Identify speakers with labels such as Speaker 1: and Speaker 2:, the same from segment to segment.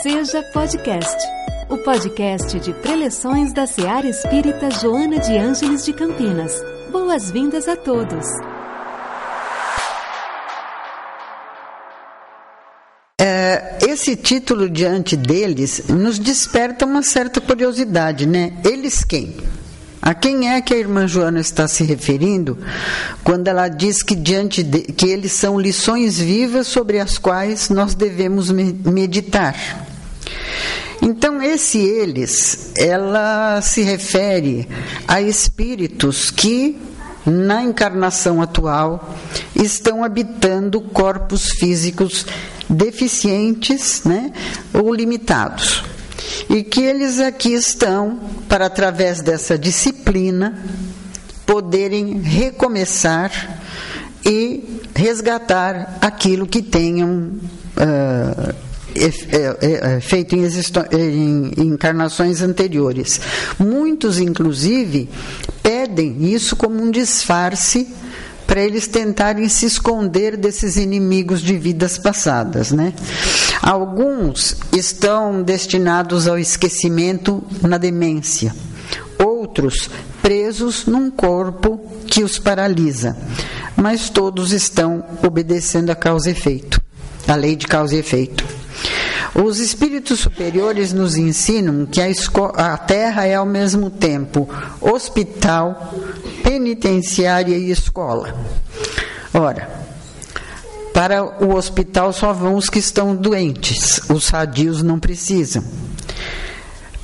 Speaker 1: Seja Podcast, o podcast de preleções da Seara Espírita Joana de Ângeles de Campinas. Boas-vindas a todos.
Speaker 2: É, esse título diante deles nos desperta uma certa curiosidade, né? Eles quem? A quem é que a irmã Joana está se referindo quando ela diz que diante de, que eles são lições vivas sobre as quais nós devemos meditar? Então esse eles, ela se refere a espíritos que na encarnação atual estão habitando corpos físicos deficientes, né, ou limitados e que eles aqui estão para, através dessa disciplina, poderem recomeçar e resgatar aquilo que tenham uh, feito em, em encarnações anteriores. Muitos, inclusive, pedem isso como um disfarce para eles tentarem se esconder desses inimigos de vidas passadas, né? Alguns estão destinados ao esquecimento na demência, outros presos num corpo que os paralisa, mas todos estão obedecendo a causa e efeito, a lei de causa e efeito. Os espíritos superiores nos ensinam que a, a Terra é ao mesmo tempo hospital, penitenciária e escola. Ora, para o hospital só vão os que estão doentes, os sadios não precisam.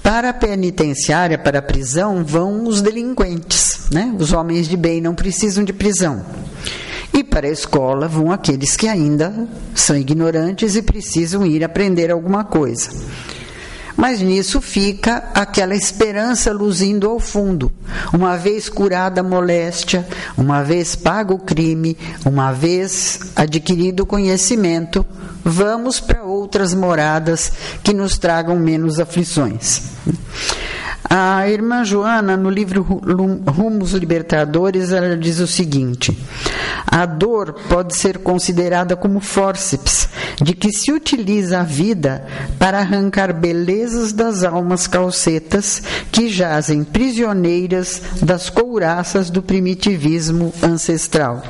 Speaker 2: Para a penitenciária, para a prisão, vão os delinquentes, né? os homens de bem não precisam de prisão. E para a escola vão aqueles que ainda são ignorantes e precisam ir aprender alguma coisa. Mas nisso fica aquela esperança luzindo ao fundo. Uma vez curada a moléstia, uma vez pago o crime, uma vez adquirido o conhecimento, vamos para outras moradas que nos tragam menos aflições. A irmã Joana, no livro Rumos Libertadores, ela diz o seguinte: a dor pode ser considerada como fórceps, de que se utiliza a vida para arrancar belezas das almas calcetas que jazem prisioneiras das couraças do primitivismo ancestral.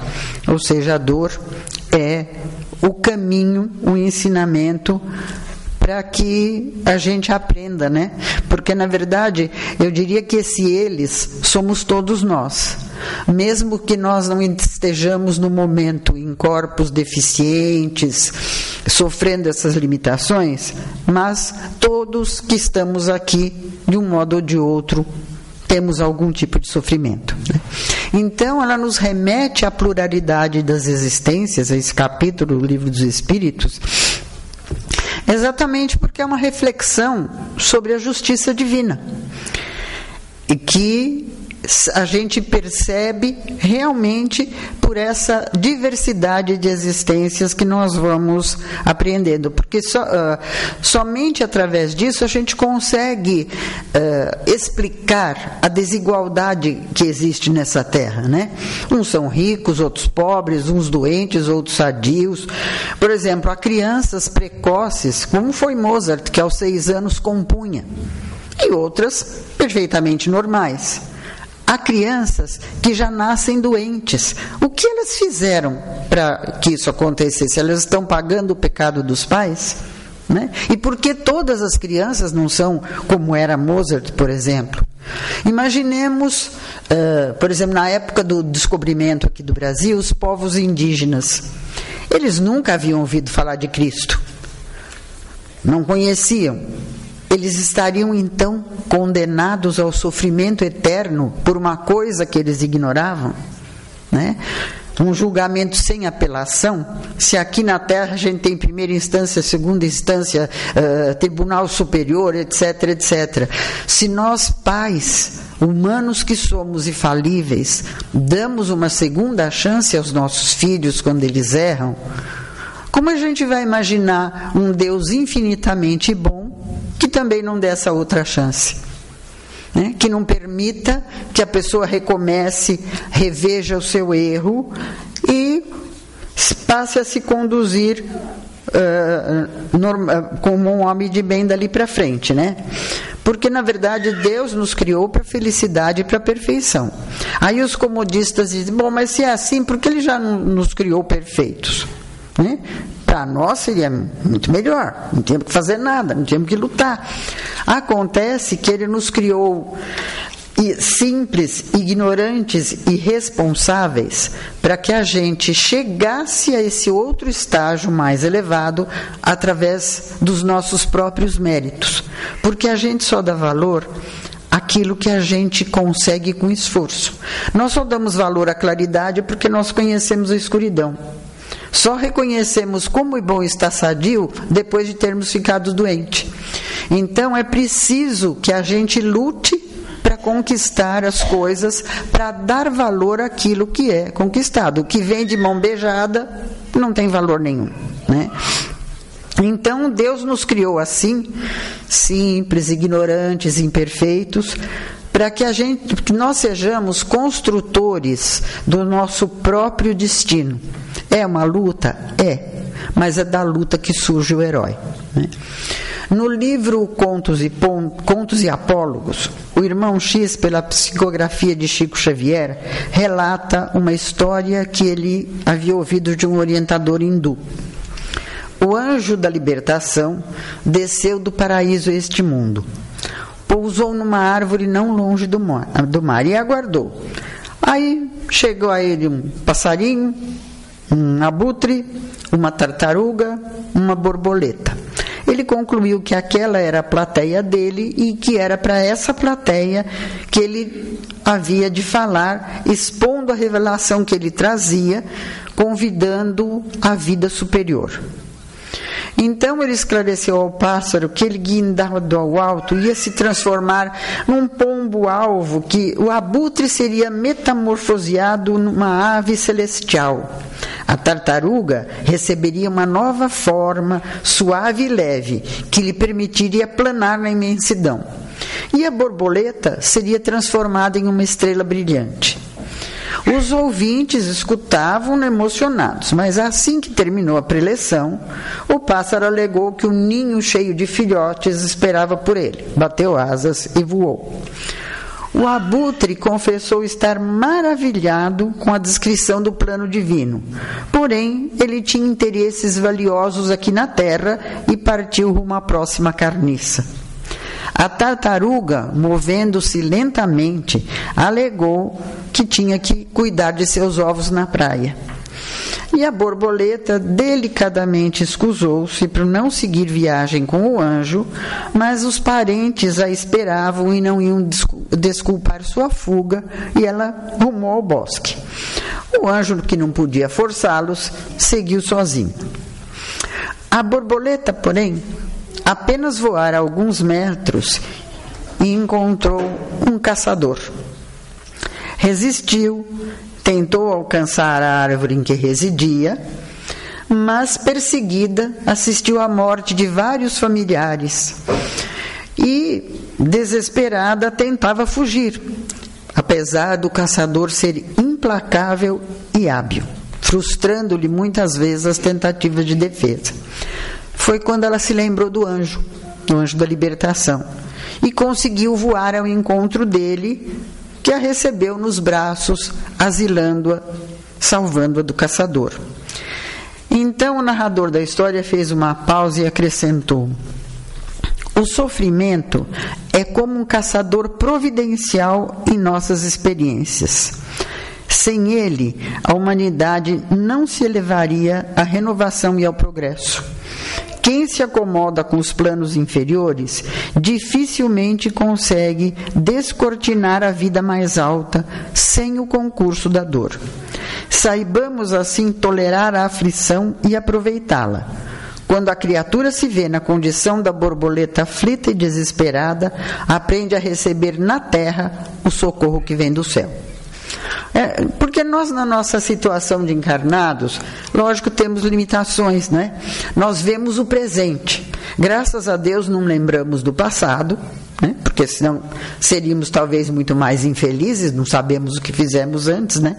Speaker 2: Ou seja, a dor é o caminho, o ensinamento para que a gente aprenda, né? Porque na verdade, eu diria que esse eles somos todos nós. Mesmo que nós não estejamos no momento em corpos deficientes, sofrendo essas limitações, mas todos que estamos aqui, de um modo ou de outro, temos algum tipo de sofrimento. Né? Então, ela nos remete à pluralidade das existências, a esse capítulo do Livro dos Espíritos, Exatamente porque é uma reflexão sobre a justiça divina. E que a gente percebe realmente por essa diversidade de existências que nós vamos apreendendo, porque so, uh, somente através disso a gente consegue uh, explicar a desigualdade que existe nessa terra, né? Uns são ricos, outros pobres, uns doentes, outros sadios. Por exemplo, há crianças precoces, como foi Mozart, que aos seis anos compunha, e outras perfeitamente normais. Há crianças que já nascem doentes. O que elas fizeram para que isso acontecesse? Elas estão pagando o pecado dos pais? Né? E por que todas as crianças não são como era Mozart, por exemplo? Imaginemos, uh, por exemplo, na época do descobrimento aqui do Brasil, os povos indígenas. Eles nunca haviam ouvido falar de Cristo. Não conheciam eles estariam então condenados ao sofrimento eterno por uma coisa que eles ignoravam? Né? Um julgamento sem apelação? Se aqui na Terra a gente tem primeira instância, segunda instância, uh, tribunal superior, etc, etc. Se nós, pais, humanos que somos e falíveis, damos uma segunda chance aos nossos filhos quando eles erram, como a gente vai imaginar um Deus infinitamente bom que também não dê essa outra chance. Né? Que não permita que a pessoa recomece, reveja o seu erro e passe a se conduzir uh, norma, como um homem de bem dali para frente, né? Porque na verdade Deus nos criou para felicidade e para perfeição. Aí os comodistas dizem: bom, mas se é assim, por que ele já nos criou perfeitos? Né? Para nós seria muito melhor, não tínhamos que fazer nada, não tínhamos que lutar. Acontece que ele nos criou simples, ignorantes e responsáveis para que a gente chegasse a esse outro estágio mais elevado através dos nossos próprios méritos. Porque a gente só dá valor aquilo que a gente consegue com esforço. Nós só damos valor à claridade porque nós conhecemos a escuridão. Só reconhecemos como é bom estar sadio depois de termos ficado doentes. Então é preciso que a gente lute para conquistar as coisas, para dar valor àquilo que é conquistado. O que vem de mão beijada não tem valor nenhum. Né? Então Deus nos criou assim, simples, ignorantes, imperfeitos, para que a gente, que nós sejamos construtores do nosso próprio destino. É uma luta? É, mas é da luta que surge o herói. Né? No livro Contos e, Contos e Apólogos, o irmão X, pela psicografia de Chico Xavier, relata uma história que ele havia ouvido de um orientador hindu. O anjo da libertação desceu do paraíso a este mundo. Pousou numa árvore não longe do mar, do mar e aguardou. Aí chegou a ele um passarinho, um abutre, uma tartaruga, uma borboleta ele concluiu que aquela era a plateia dele e que era para essa plateia que ele havia de falar, expondo a revelação que ele trazia, convidando a vida superior. Então ele esclareceu ao pássaro que ele guindado ao alto ia se transformar num pombo-alvo, que o abutre seria metamorfoseado numa ave celestial. A tartaruga receberia uma nova forma, suave e leve, que lhe permitiria planar na imensidão. E a borboleta seria transformada em uma estrela brilhante. Os ouvintes escutavam emocionados, mas assim que terminou a preleção, o pássaro alegou que um ninho cheio de filhotes esperava por ele. Bateu asas e voou. O abutre confessou estar maravilhado com a descrição do plano divino. Porém, ele tinha interesses valiosos aqui na terra e partiu rumo à próxima carniça. A tartaruga, movendo-se lentamente, alegou que tinha que cuidar de seus ovos na praia. E a borboleta delicadamente escusou-se para não seguir viagem com o anjo, mas os parentes a esperavam e não iam desculpar sua fuga, e ela rumou ao bosque. O anjo, que não podia forçá-los, seguiu sozinho. A borboleta, porém, apenas voar alguns metros e encontrou um caçador. Resistiu, tentou alcançar a árvore em que residia, mas perseguida assistiu à morte de vários familiares e, desesperada, tentava fugir, apesar do caçador ser implacável e hábil, frustrando-lhe muitas vezes as tentativas de defesa foi quando ela se lembrou do anjo, do anjo da libertação, e conseguiu voar ao encontro dele, que a recebeu nos braços, asilando-a, salvando-a do caçador. Então o narrador da história fez uma pausa e acrescentou: O sofrimento é como um caçador providencial em nossas experiências. Sem ele, a humanidade não se elevaria à renovação e ao progresso. Quem se acomoda com os planos inferiores dificilmente consegue descortinar a vida mais alta sem o concurso da dor. Saibamos assim tolerar a aflição e aproveitá-la. Quando a criatura se vê na condição da borboleta aflita e desesperada, aprende a receber na terra o socorro que vem do céu. É, porque nós, na nossa situação de encarnados, lógico, temos limitações, né? Nós vemos o presente. Graças a Deus não lembramos do passado, né? porque senão seríamos talvez muito mais infelizes, não sabemos o que fizemos antes, né?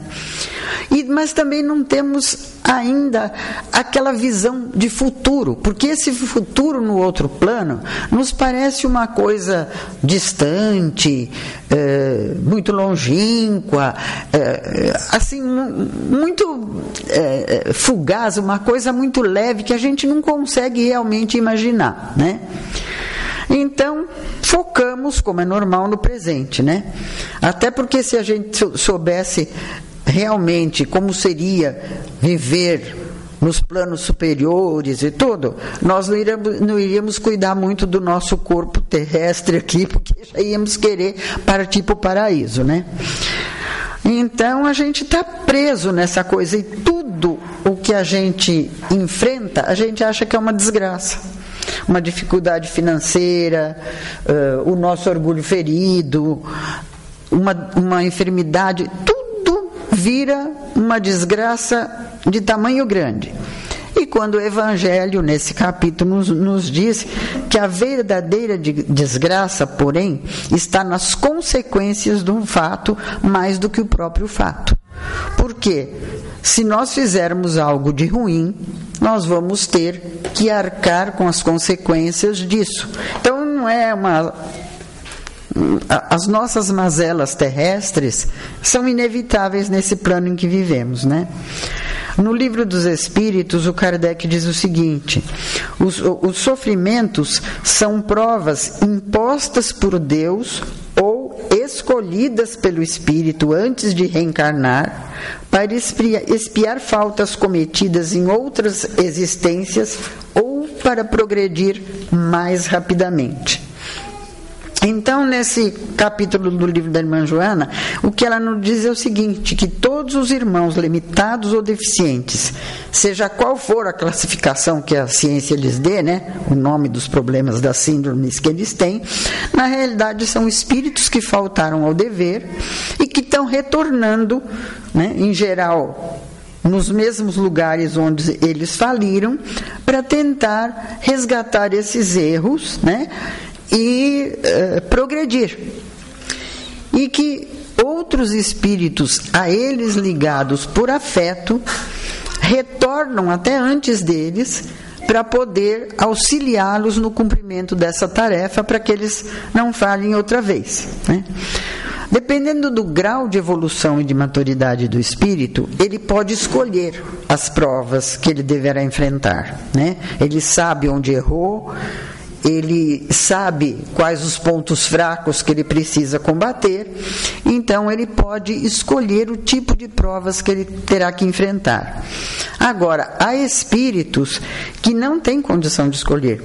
Speaker 2: E, mas também não temos ainda aquela visão de futuro, porque esse futuro no outro plano nos parece uma coisa distante, é, muito longínqua, é, assim, muito é, fugaz, uma coisa muito leve que a gente não consegue realmente imaginar, né? Então, focamos, como é normal, no presente, né? Até porque se a gente soubesse realmente como seria viver nos planos superiores e tudo, nós não iríamos, não iríamos cuidar muito do nosso corpo terrestre aqui, porque já íamos querer partir para o paraíso, né? Então a gente está preso nessa coisa e tudo o que a gente enfrenta, a gente acha que é uma desgraça uma dificuldade financeira, uh, o nosso orgulho ferido, uma, uma enfermidade, tudo vira uma desgraça de tamanho grande. E quando o Evangelho, nesse capítulo, nos, nos, diz que a verdadeira desgraça, porém, está nas consequências de um fato mais do que o próprio fato. Porque se nós fizermos algo de ruim, nós vamos ter que arcar com as consequências disso. Então não é uma as nossas mazelas terrestres são inevitáveis nesse plano em que vivemos, né? No livro dos Espíritos, o Kardec diz o seguinte: os, os sofrimentos são provas impostas por Deus ou escolhidas pelo Espírito antes de reencarnar para espiar, faltas cometidas em outras existências ou para progredir mais rapidamente. Então, nesse capítulo do livro da irmã Joana, o que ela nos diz é o seguinte: que todos os irmãos limitados ou deficientes, seja qual for a classificação que a ciência lhes dê, né, o nome dos problemas das síndromes que eles têm, na realidade são espíritos que faltaram ao dever e que estão retornando, né, em geral, nos mesmos lugares onde eles faliram, para tentar resgatar esses erros, né? E uh, progredir. E que outros espíritos a eles ligados por afeto retornam até antes deles para poder auxiliá-los no cumprimento dessa tarefa para que eles não falhem outra vez. Né? Dependendo do grau de evolução e de maturidade do espírito, ele pode escolher as provas que ele deverá enfrentar. Né? Ele sabe onde errou, ele sabe quais os pontos fracos que ele precisa combater, então ele pode escolher o tipo de provas que ele terá que enfrentar. Agora, há espíritos que não têm condição de escolher,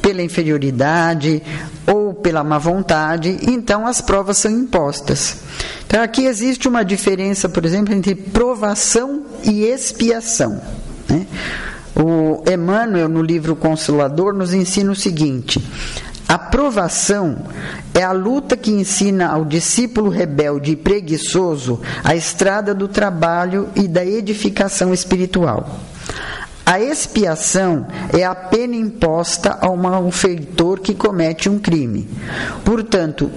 Speaker 2: pela inferioridade ou pela má vontade, então as provas são impostas. Então aqui existe uma diferença, por exemplo, entre provação e expiação. Né? O Emmanuel, no livro Consolador, nos ensina o seguinte: a provação é a luta que ensina ao discípulo rebelde e preguiçoso a estrada do trabalho e da edificação espiritual. A expiação é a pena imposta ao malfeitor que comete um crime. Portanto,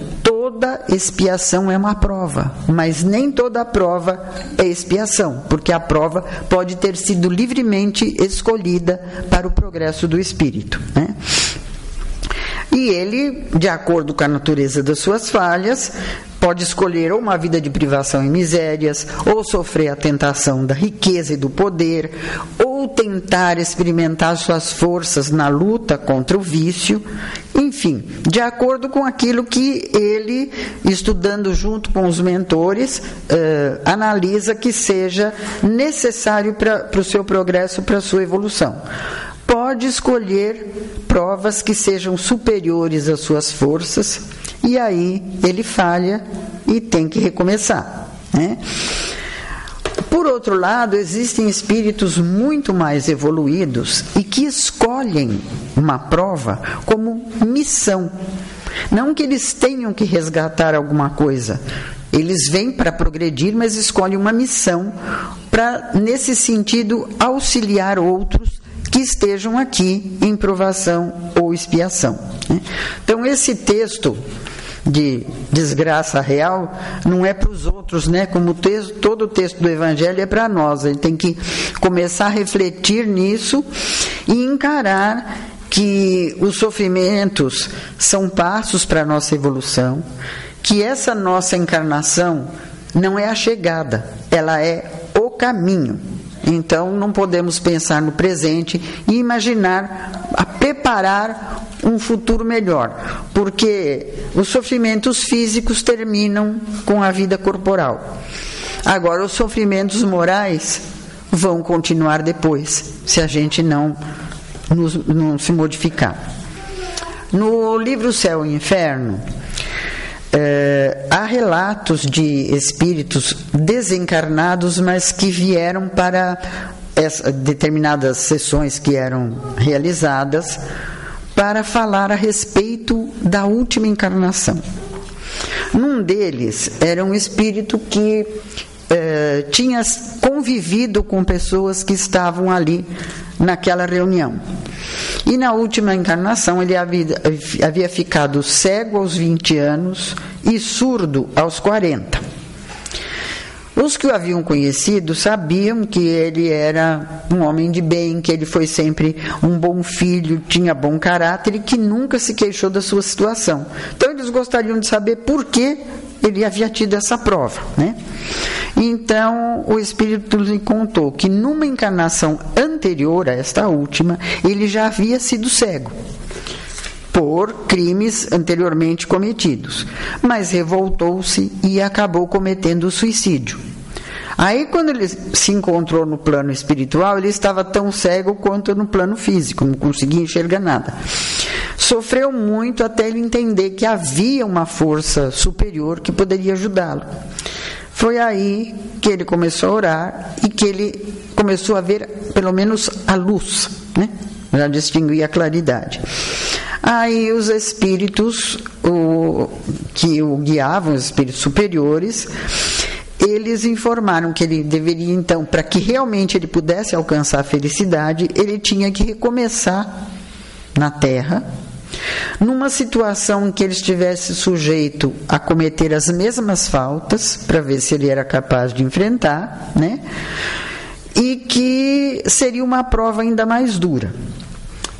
Speaker 2: toda expiação é uma prova, mas nem toda prova é expiação, porque a prova pode ter sido livremente escolhida para o progresso do espírito. Né? E ele, de acordo com a natureza das suas falhas, pode escolher ou uma vida de privação e misérias, ou sofrer a tentação da riqueza e do poder, ou tentar experimentar suas forças na luta contra o vício, enfim, de acordo com aquilo que ele, estudando junto com os mentores, uh, analisa que seja necessário para o seu progresso, para a sua evolução pode escolher provas que sejam superiores às suas forças e aí ele falha e tem que recomeçar. Né? Por outro lado, existem espíritos muito mais evoluídos e que escolhem uma prova como missão. Não que eles tenham que resgatar alguma coisa. Eles vêm para progredir, mas escolhem uma missão para, nesse sentido, auxiliar outros que estejam aqui em provação ou expiação. Né? Então, esse texto de desgraça real não é para os outros, né? Como o texto, todo o texto do Evangelho é para nós. Gente tem que começar a refletir nisso e encarar que os sofrimentos são passos para a nossa evolução, que essa nossa encarnação não é a chegada, ela é o caminho. Então não podemos pensar no presente e imaginar, a preparar um futuro melhor, porque os sofrimentos físicos terminam com a vida corporal. Agora, os sofrimentos morais vão continuar depois, se a gente não, nos, não se modificar. No livro Céu e Inferno, é, há relatos de espíritos desencarnados, mas que vieram para essa, determinadas sessões que eram realizadas para falar a respeito da última encarnação. Num deles era um espírito que é, tinha convivido com pessoas que estavam ali naquela reunião. E na última encarnação ele havia, havia ficado cego aos 20 anos e surdo aos 40. Os que o haviam conhecido sabiam que ele era um homem de bem, que ele foi sempre um bom filho, tinha bom caráter e que nunca se queixou da sua situação. Então eles gostariam de saber por que ele havia tido essa prova, né? Então o Espírito lhe contou que numa encarnação anterior a esta última, ele já havia sido cego por crimes anteriormente cometidos, mas revoltou-se e acabou cometendo suicídio. Aí, quando ele se encontrou no plano espiritual, ele estava tão cego quanto no plano físico, não conseguia enxergar nada. Sofreu muito até ele entender que havia uma força superior que poderia ajudá-lo. Foi aí que ele começou a orar e que ele começou a ver pelo menos a luz, né? já distinguir a claridade. Aí os espíritos o, que o guiavam, os espíritos superiores, eles informaram que ele deveria então, para que realmente ele pudesse alcançar a felicidade, ele tinha que recomeçar na Terra numa situação em que ele estivesse sujeito a cometer as mesmas faltas, para ver se ele era capaz de enfrentar, né? E que seria uma prova ainda mais dura.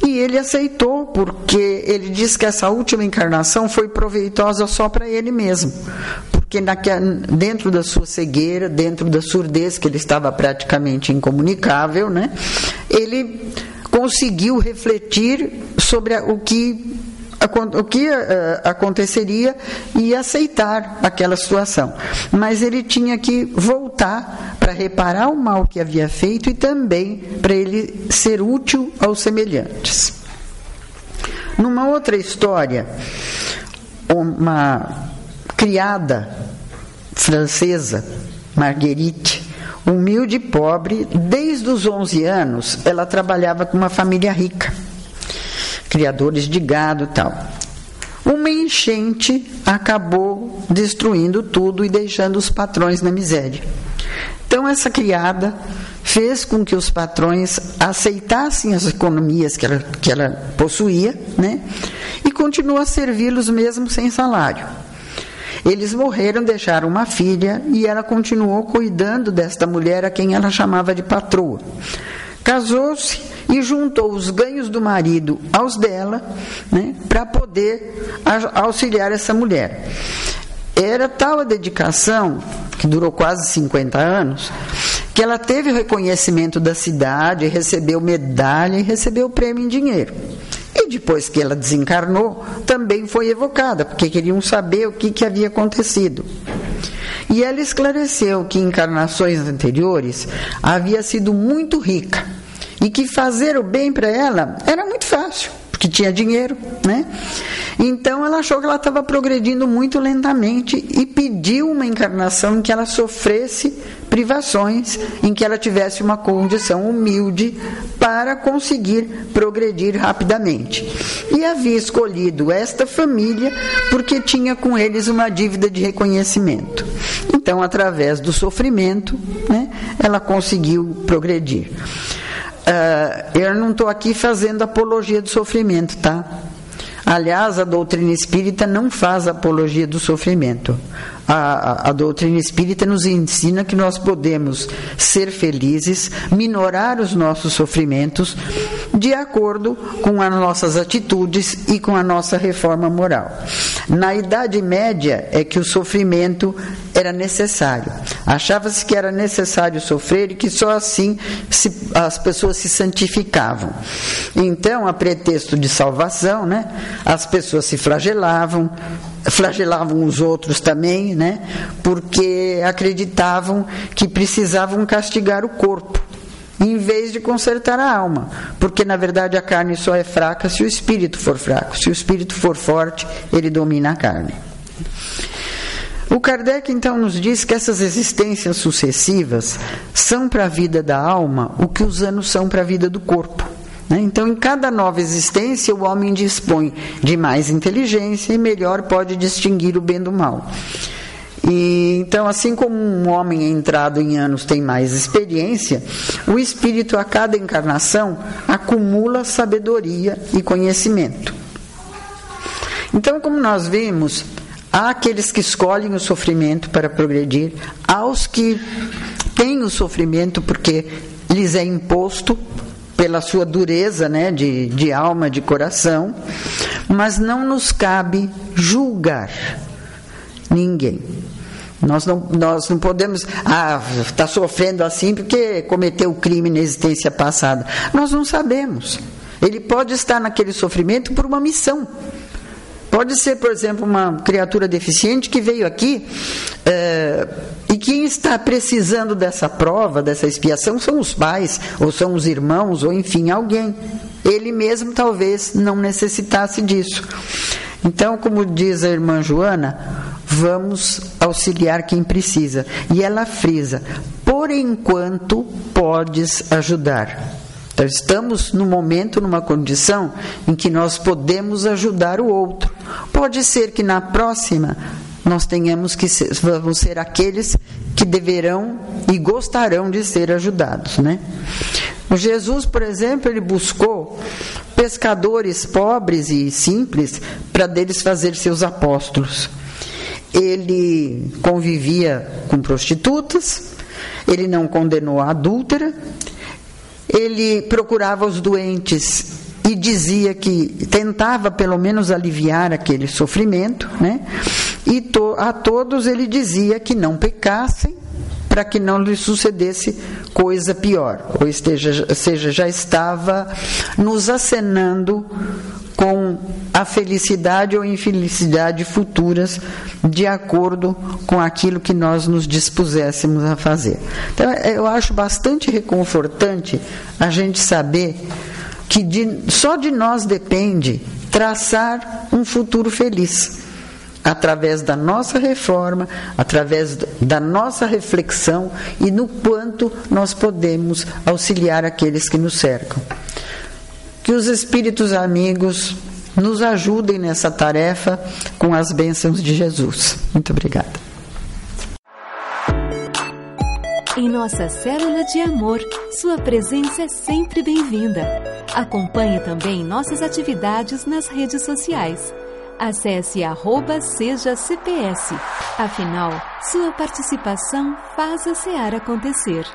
Speaker 2: E ele aceitou, porque ele diz que essa última encarnação foi proveitosa só para ele mesmo. Porque dentro da sua cegueira, dentro da surdez, que ele estava praticamente incomunicável, né, ele conseguiu refletir sobre o que o que uh, aconteceria e aceitar aquela situação. Mas ele tinha que voltar para reparar o mal que havia feito e também para ele ser útil aos semelhantes. Numa outra história, uma criada francesa, Marguerite, humilde e pobre, desde os 11 anos ela trabalhava com uma família rica criadores de gado tal. Uma enchente acabou destruindo tudo e deixando os patrões na miséria. Então, essa criada fez com que os patrões aceitassem as economias que ela, que ela possuía né? e continuou a servi-los mesmo sem salário. Eles morreram, deixaram uma filha e ela continuou cuidando desta mulher a quem ela chamava de patroa. Casou-se e juntou os ganhos do marido aos dela, né, para poder auxiliar essa mulher. Era tal a dedicação, que durou quase 50 anos, que ela teve o reconhecimento da cidade, recebeu medalha e recebeu prêmio em dinheiro. Depois que ela desencarnou, também foi evocada, porque queriam saber o que, que havia acontecido. E ela esclareceu que em encarnações anteriores havia sido muito rica e que fazer o bem para ela era muito fácil, porque tinha dinheiro, né? Então ela achou que ela estava progredindo muito lentamente e pediu uma encarnação em que ela sofresse privações, em que ela tivesse uma condição humilde para conseguir progredir rapidamente. E havia escolhido esta família porque tinha com eles uma dívida de reconhecimento. Então, através do sofrimento, né, ela conseguiu progredir. Uh, eu não estou aqui fazendo apologia do sofrimento, tá? Aliás, a doutrina espírita não faz apologia do sofrimento. A, a, a, doutrina espírita nos ensina que nós podemos ser felizes, minorar os nossos sofrimentos de acordo com as nossas atitudes e com a nossa reforma moral. Na Idade Média é que o sofrimento era necessário. Achava-se que era necessário sofrer e que só assim se, as pessoas se santificavam. Então, a pretexto de salvação, né, as pessoas se flagelavam, flagelavam os outros também, né, porque acreditavam que precisavam castigar o corpo em vez de consertar a alma, porque na verdade a carne só é fraca se o espírito for fraco. Se o espírito for forte, ele domina a carne. O Kardec então nos diz que essas existências sucessivas são para a vida da alma o que os anos são para a vida do corpo. Né? Então, em cada nova existência, o homem dispõe de mais inteligência e melhor pode distinguir o bem do mal. E, então, assim como um homem entrado em anos tem mais experiência, o espírito a cada encarnação acumula sabedoria e conhecimento. Então, como nós vimos, há aqueles que escolhem o sofrimento para progredir, há os que têm o sofrimento porque lhes é imposto pela sua dureza né, de, de alma, de coração, mas não nos cabe julgar ninguém. Nós não, nós não podemos, ah, está sofrendo assim porque cometeu crime na existência passada. Nós não sabemos. Ele pode estar naquele sofrimento por uma missão. Pode ser, por exemplo, uma criatura deficiente que veio aqui é, e quem está precisando dessa prova, dessa expiação, são os pais, ou são os irmãos, ou enfim, alguém. Ele mesmo talvez não necessitasse disso. Então, como diz a irmã Joana, vamos auxiliar quem precisa. E ela frisa: por enquanto podes ajudar. Então, estamos no momento, numa condição em que nós podemos ajudar o outro. Pode ser que na próxima nós tenhamos que ser, vamos ser aqueles que deverão e gostarão de ser ajudados, né? Jesus, por exemplo, ele buscou pescadores pobres e simples para deles fazer seus apóstolos ele convivia com prostitutas, ele não condenou a adúltera, ele procurava os doentes e dizia que tentava pelo menos aliviar aquele sofrimento, né? E to, a todos ele dizia que não pecassem para que não lhe sucedesse coisa pior, ou esteja, seja, já estava nos acenando com a felicidade ou infelicidade futuras de acordo com aquilo que nós nos dispuséssemos a fazer. Então, eu acho bastante reconfortante a gente saber que de, só de nós depende traçar um futuro feliz através da nossa reforma, através da nossa reflexão e no quanto nós podemos auxiliar aqueles que nos cercam. Que os espíritos amigos nos ajudem nessa tarefa com as bênçãos de Jesus. Muito obrigada.
Speaker 1: Em nossa célula de amor, sua presença é sempre bem-vinda. Acompanhe também nossas atividades nas redes sociais. Acesse arroba seja CPS. Afinal, sua participação faz a SEAR acontecer.